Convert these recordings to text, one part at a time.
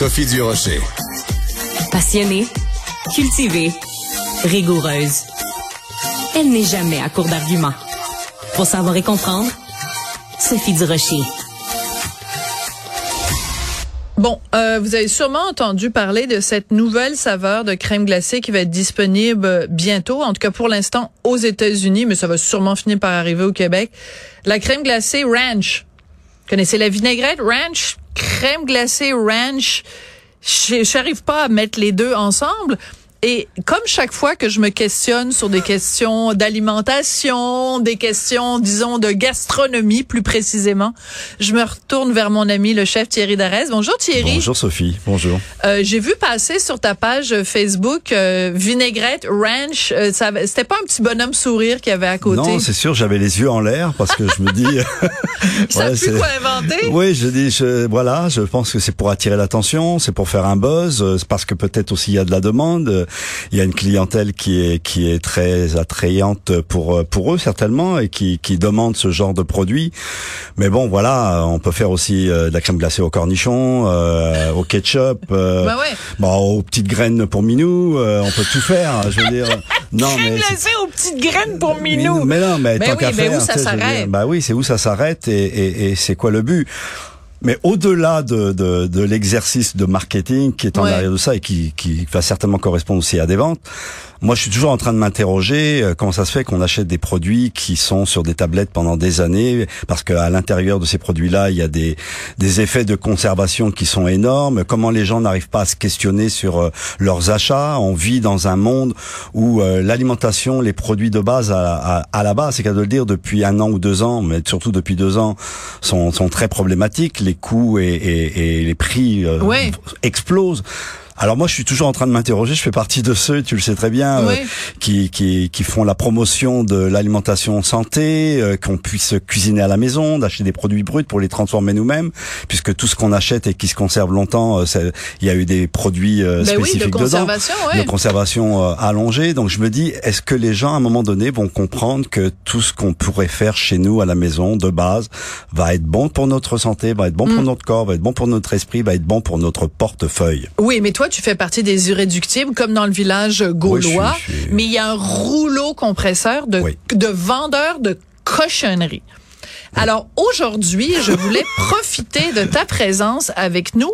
Sophie Durocher. Passionnée, cultivée, rigoureuse. Elle n'est jamais à court d'arguments. Pour savoir et comprendre, Sophie Durocher. Bon, euh, vous avez sûrement entendu parler de cette nouvelle saveur de crème glacée qui va être disponible bientôt, en tout cas pour l'instant aux États-Unis, mais ça va sûrement finir par arriver au Québec. La crème glacée ranch. Connaissez la vinaigrette ranch, crème glacée ranch. Je n'arrive pas à mettre les deux ensemble. Et comme chaque fois que je me questionne sur des questions d'alimentation, des questions, disons, de gastronomie plus précisément, je me retourne vers mon ami le chef Thierry Darès. Bonjour Thierry. Bonjour Sophie. Bonjour. Euh, J'ai vu passer sur ta page Facebook euh, vinaigrette ranch. Euh, C'était pas un petit bonhomme sourire qui avait à côté? Non, c'est sûr. J'avais les yeux en l'air parce que je me dis. Ça plus quoi inventer? Oui, je dis, je, voilà, je pense que c'est pour attirer l'attention, c'est pour faire un buzz, euh, c'est parce que peut-être aussi il y a de la demande il y a une clientèle qui est qui est très attrayante pour pour eux certainement et qui qui demande ce genre de produit. Mais bon, voilà, on peut faire aussi euh, de la crème glacée au cornichon, euh, au ketchup, euh, bah ouais. bon, aux petites graines pour Minou. Euh, on peut tout faire. Je veux dire, non crème mais glacée aux petites graines pour Minou. Mais non, mais, mais tant oui, qu'à mais faire, où ça s'arrête? Bah oui, c'est où ça s'arrête et, et, et c'est quoi le but? Mais au-delà de, de, de l'exercice de marketing qui est en Ouais. arrière de ça et qui, qui va certainement correspondre aussi à des ventes, moi je suis toujours en train de m'interroger euh, comment ça se fait qu'on achète des produits qui sont sur des tablettes pendant des années parce qu'à l'intérieur de ces produits-là il y a des, des effets de conservation qui sont énormes. Comment les gens n'arrivent pas à se questionner sur euh, leurs achats? On vit dans un monde où euh, l'alimentation, les produits de base à, à, à la base, c'est qu'à de le dire depuis un an ou deux ans, mais surtout depuis deux ans, sont, sont très problématiques. Les coûts et, et, et les prix euh, Ouais. explosent. Alors moi, je suis toujours en train de m'interroger. Je fais partie de ceux, tu le sais très bien, euh, qui, qui, qui font la promotion de l'alimentation santé, euh, qu'on puisse cuisiner à la maison, d'acheter des produits bruts pour les transformer nous-mêmes, puisque tout ce qu'on achète et qui se conserve longtemps, euh, il y a eu des produits Ben oui, de spécifiques dedans, conservation, ouais. de conservation allongée. Donc je me dis, est-ce que les gens à un moment donné vont comprendre que tout ce qu'on pourrait faire chez nous à la maison de base va être bon pour notre santé, va être bon Mm. pour notre corps, va être bon pour notre esprit, va être bon pour notre portefeuille? Oui, mais toi, tu fais partie des irréductibles, comme dans le village gaulois. Oui, je suis- je suis- Mais il y a un rouleau compresseur de, Oui. de vendeurs de cochonneries. Alors aujourd'hui, je voulais profiter de ta présence avec nous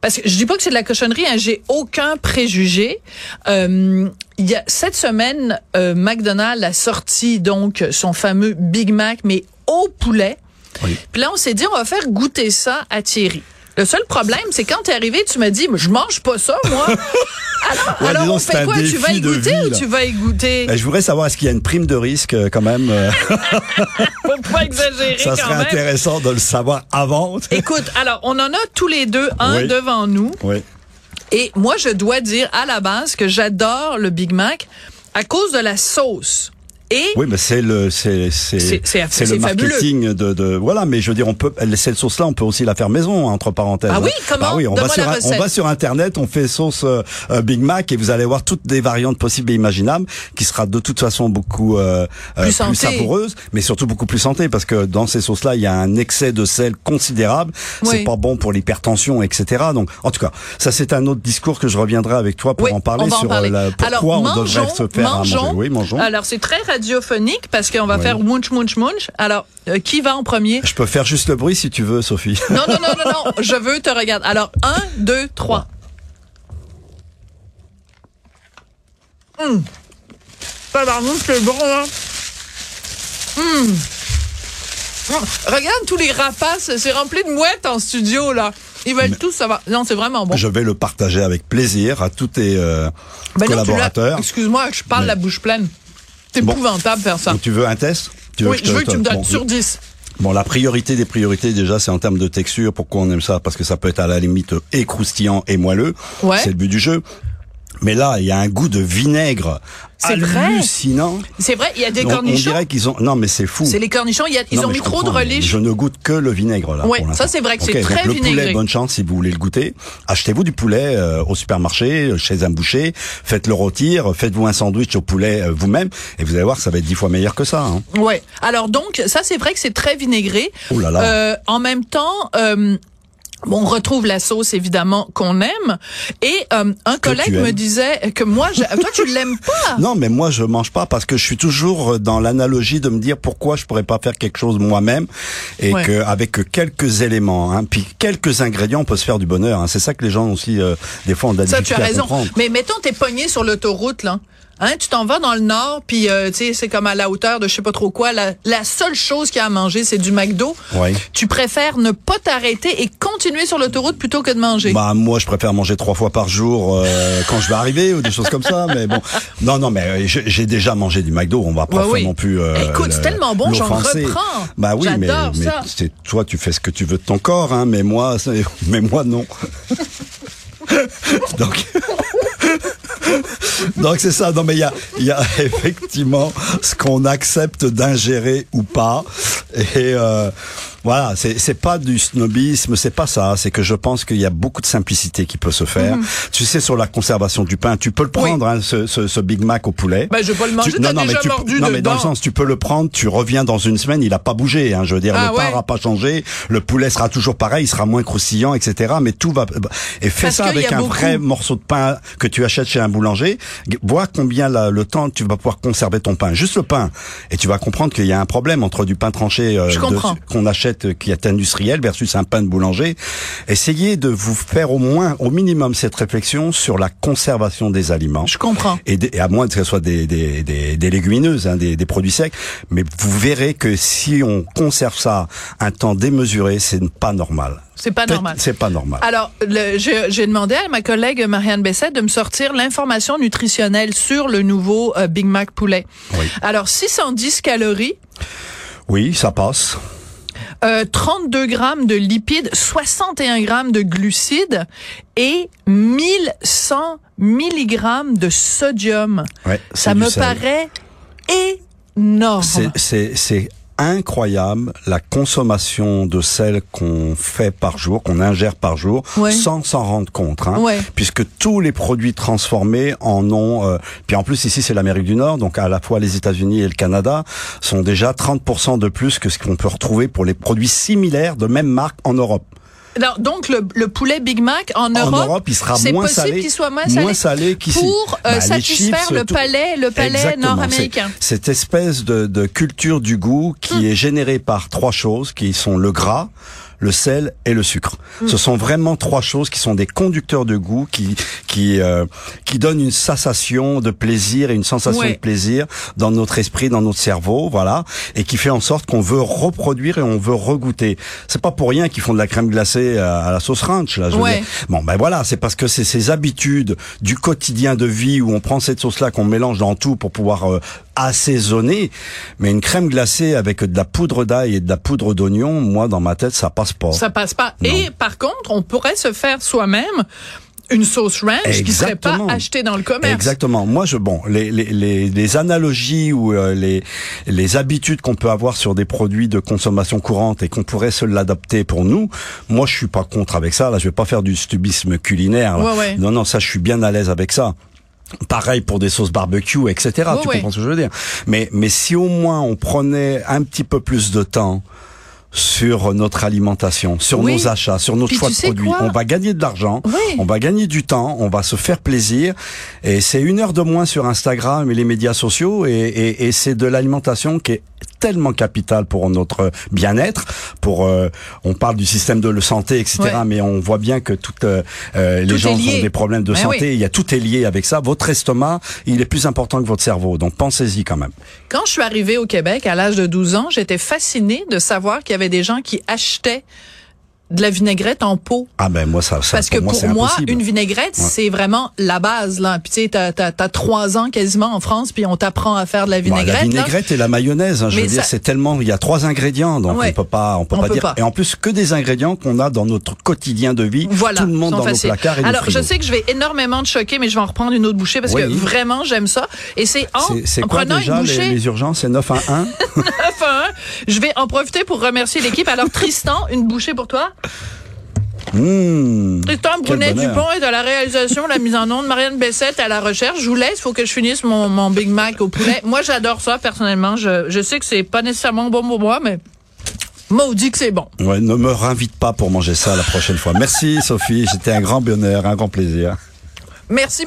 parce que je dis pas que c'est de la cochonnerie, hein, j'ai aucun préjugé. Euh, il y a cette semaine, euh, McDonald's a sorti donc son fameux Big Mac mais au poulet. Oui. Puis là, on s'est dit, on va faire goûter ça à Thierry. Le seul problème, c'est quand t'es arrivé, tu m'as dit, Mais je mange pas ça, moi. alors, Ouais, alors disons, on fait quoi? Tu vas y goûter vie, ou tu vas y goûter? Je voudrais savoir est-ce qu'il y a une prime de risque euh, quand même. euh, Faut pas exagérer ça quand serait même. intéressant de le savoir avant. Écoute, alors, on en a tous les deux un Oui. devant nous. Oui. Et moi, je dois dire à la base que j'adore le Big Mac à cause de la sauce. Et Oui, mais c'est le c'est c'est C'est- c'est- c'est c'est le marketing de, de voilà. Mais je veux dire, on peut cette sauce là, on peut aussi la faire maison entre parenthèses. Ah oui, hein. comment Bah oui, on va sur on va sur internet, on fait sauce euh, euh, Big Mac et vous allez voir toutes des variantes possibles et imaginables, qui sera de toute façon beaucoup euh, euh, Plus savoureuse, mais surtout beaucoup plus santé parce que dans ces sauces là, il y a un excès de sel considérable. Oui. C'est pas bon pour l'hypertension, etc. Donc, en tout cas, ça c'est un autre discours que je reviendrai avec toi pour Oui, en parler en sur parler. euh, la, pourquoi Alors, on mangeons, devrait se faire à manger. mangeons. Oui, mangeons. Alors, c'est très radiophonique parce qu'on va Oui. faire munch, munch, munch. Alors, euh, qui va en premier? Je peux faire juste le bruit si tu veux, Sophie. Non, non, non, non, non. Je veux te regarder. Alors, un, deux, trois. Hum. C'est bon, hein? Hum. Hum. Regarde tous les rapaces. C'est rempli de mouettes en studio, là. Ils veulent tous savoir. Non, c'est vraiment bon. Je vais le partager avec plaisir à tous tes euh, Ben collaborateurs. Excuse-moi, je parle Mais- la bouche pleine. C'est Bon. épouvantable faire ça. Donc, tu veux un test? Tu Oui, te- je veux que tu me donnes bon, sur 10. Bon, la priorité des priorités, déjà, c'est en termes de texture. Pourquoi on aime ça Parce que ça peut être à la limite et croustillant et moelleux. Ouais. C'est le but du jeu. Mais là, il y a un goût de vinaigre C'est vrai. hallucinant. C'est vrai, il y a des On- on, cornichons. dirait qu'ils ont. Non, mais c'est fou. C'est les cornichons. y a- ils Non, ont mis trop de relish. Je ne goûte que le vinaigre là. Pour ça, c'est vrai que c'est très le vinaigré. poulet, bonne chance si vous voulez le goûter. Achetez-vous du poulet euh, au supermarché, euh, chez un boucher, faites-le rôtir, faites-vous un sandwich au poulet euh, vous-même, et vous allez voir que ça va être dix fois meilleur que ça. Hein. Ouais. Alors donc, ça c'est vrai que c'est très vinaigré. Oh là là. Euh, en même temps, Bon, on retrouve la sauce évidemment qu'on aime. Et euh, un collègue me disait que moi, je, toi, tu l'aimes pas. Non, mais moi, je mange pas parce que je suis toujours dans l'analogie de me dire pourquoi je pourrais pas faire quelque chose moi-même et que avec quelques éléments, hein, puis quelques ingrédients, on peut se faire du bonheur. Hein. C'est ça que les gens aussi euh, des fois la ça, tu as raison. Mais mettons, t'es pogné sur l'autoroute là. Hein, tu t'en vas dans le nord, puis euh, tu sais, c'est comme à la hauteur de je sais pas trop quoi. La, la seule chose qu'il y a à manger, c'est du McDo. Oui. Tu préfères ne pas t'arrêter et continuer sur l'autoroute plutôt que de manger? Bah moi, je préfère manger trois fois par jour euh, quand je vais arriver ou des choses comme ça. Mais bon, non, non, mais euh, j'ai déjà mangé du McDo. On va pas faire non plus. Écoute, c'est tellement bon, j'en reprends. Bah oui, mais, mais toi, tu fais ce que tu veux de ton corps, hein. Mais moi, mais moi non. Donc. Donc c'est ça. Non mais il y a, y a effectivement ce qu'on accepte d'ingérer ou pas. Euh, voilà, c'est c'est pas du snobisme, c'est pas ça. C'est que je pense qu'il y a beaucoup de simplicité qui peut se faire. Mhm. Tu sais, sur la conservation du pain, tu peux le prendre, hein, ce, ce, ce, Big Mac au poulet. Ben, je peux le manger. Tu, non, non, mais tu, non, mais dans le sens, tu peux le prendre, tu reviens dans une semaine, il a pas bougé. Hein, je veux dire, ah, le pain n'aura pas changé, le poulet sera toujours pareil, il sera moins croustillant, etc. Mais tout va et fais ça avec un vrai morceau de pain que tu achètes chez un boulanger. Vois combien la, le temps tu vas pouvoir conserver ton pain, juste le pain, et tu vas comprendre qu'il y a un problème entre du pain tranché euh, qu'on achète qui est industriel versus un pain de boulanger. Essayez de vous faire au moins, au minimum, cette réflexion sur la conservation des aliments. Je comprends. Et, à moins que ce soit des, des, des, des légumineuses, hein, des, des produits secs. Mais vous verrez que si on conserve ça un temps démesuré, c'est pas normal. C'est pas normal. C'est pas normal. Alors, j'ai demandé à ma collègue Marianne Bessette de me sortir l'information nutritionnelle sur le nouveau euh, Big Mac poulet. Oui. Alors, 610 calories. Oui, ça passe. 32 euh, grammes de lipides, 61 grammes de glucides et 1100 milligrammes de sodium. Ouais, Ça me paraît énorme. C'est incroyable la consommation de sel qu'on fait par jour, qu'on ingère par jour, sans s'en rendre compte, hein, puisque tous les produits transformés en ont. Euh, puis en plus ici c'est l'Amérique du Nord, donc à la fois les États-Unis et le Canada sont déjà 30% de plus que ce qu'on peut retrouver pour les produits similaires de même marque en Europe. Alors, donc le, le, poulet Big Mac en Europe, en Europe il sera moins salé, qu'il soit moins salé, moins salé qu'ici. pour euh, bah, satisfaire le palais, le palais nord-américain. Cette espèce de, de, culture du goût qui hum. est générée par trois choses, qui sont le gras, le sel et le sucre. Ce sont vraiment trois choses qui sont des conducteurs de goût qui qui euh, qui donnent une sensation de plaisir et une sensation de plaisir dans notre esprit, dans notre cerveau, voilà, et qui fait en sorte qu'on veut reproduire et on veut regoûter. C'est pas pour rien qu'ils font de la crème glacée à, la sauce ranch là. Je veux dire. Bon ben voilà, c'est parce que c'est ces habitudes du quotidien de vie où on prend cette sauce là qu'on mélange dans tout pour pouvoir euh, assaisonner. Mais une crème glacée avec de la poudre d'ail et de la poudre d'oignon, moi dans ma tête ça passe pas. Ça passe pas. Et par contre, on pourrait se faire soi-même une sauce ranch Exactement. qui serait pas achetée dans le commerce. Exactement. Moi, je bon, les les les, les analogies ou euh, les les habitudes qu'on peut avoir sur des produits de consommation courante et qu'on pourrait se l'adapter pour nous. Moi, je suis pas contre avec ça. Là, je vais pas faire du stubisme culinaire. Non, non, ça, je suis bien à l'aise avec ça. Pareil pour des sauces barbecue, etc. tu comprends ce que je veux dire Mais mais si au moins on prenait un petit peu plus de temps sur notre alimentation, sur nos achats, sur notre choix de produits. On va gagner de l'argent, on va gagner du temps, on va se faire plaisir. Et c'est une heure de moins sur Instagram et les médias sociaux. Et, et, et c'est de l'alimentation qui est tellement capital pour notre bien-être. Pour, euh, on parle du système de santé, etc. Mais on voit bien que toutes euh, euh, les gens ont des problèmes de ben santé. Il y a tout est lié avec ça. Votre estomac, il est plus important que votre cerveau. Donc pensez-y quand même. Quand je suis arrivée au Québec à l'âge de 12 ans, j'étais fascinée de savoir qu'il y avait des gens qui achetaient de la vinaigrette en pot. Ah ben moi ça, ça parce que pour moi, une vinaigrette c'est vraiment la base là. Puis tu sais t'as as, trois ans quasiment en France puis on t'apprend à faire de la vinaigrette. la vinaigrette et la mayonnaise, hein, je veux dire c'est tellement il y a trois ingrédients donc on peut pas on peut pas dire et en plus que des ingrédients qu'on a dans notre quotidien de vie. Voilà, tout le monde dans faciles. nos placards et Alors je sais que je vais énormément te choquer mais je vais en reprendre une autre bouchée parce que vraiment j'aime ça et c'est en, en quoi prenant déjà, une bouchée. Les, les urgences? C'est 9 à 1. 9 à 1. Je vais en profiter pour remercier l'équipe. Alors Tristan, une bouchée pour toi? Mmh, Tristan Brunet-Dupont est à la réalisation, la mise en onde. Marianne Bessette à la recherche. Je vous laisse, il faut que je finisse mon, mon Big Mac au poulet. Moi, j'adore ça, personnellement. Je, je sais que c'est pas nécessairement bon pour moi, mais Maudit que c'est bon. Ouais, ne me réinvite pas pour manger ça la prochaine fois. Merci Sophie, c'était un grand bonheur, un grand plaisir. Merci.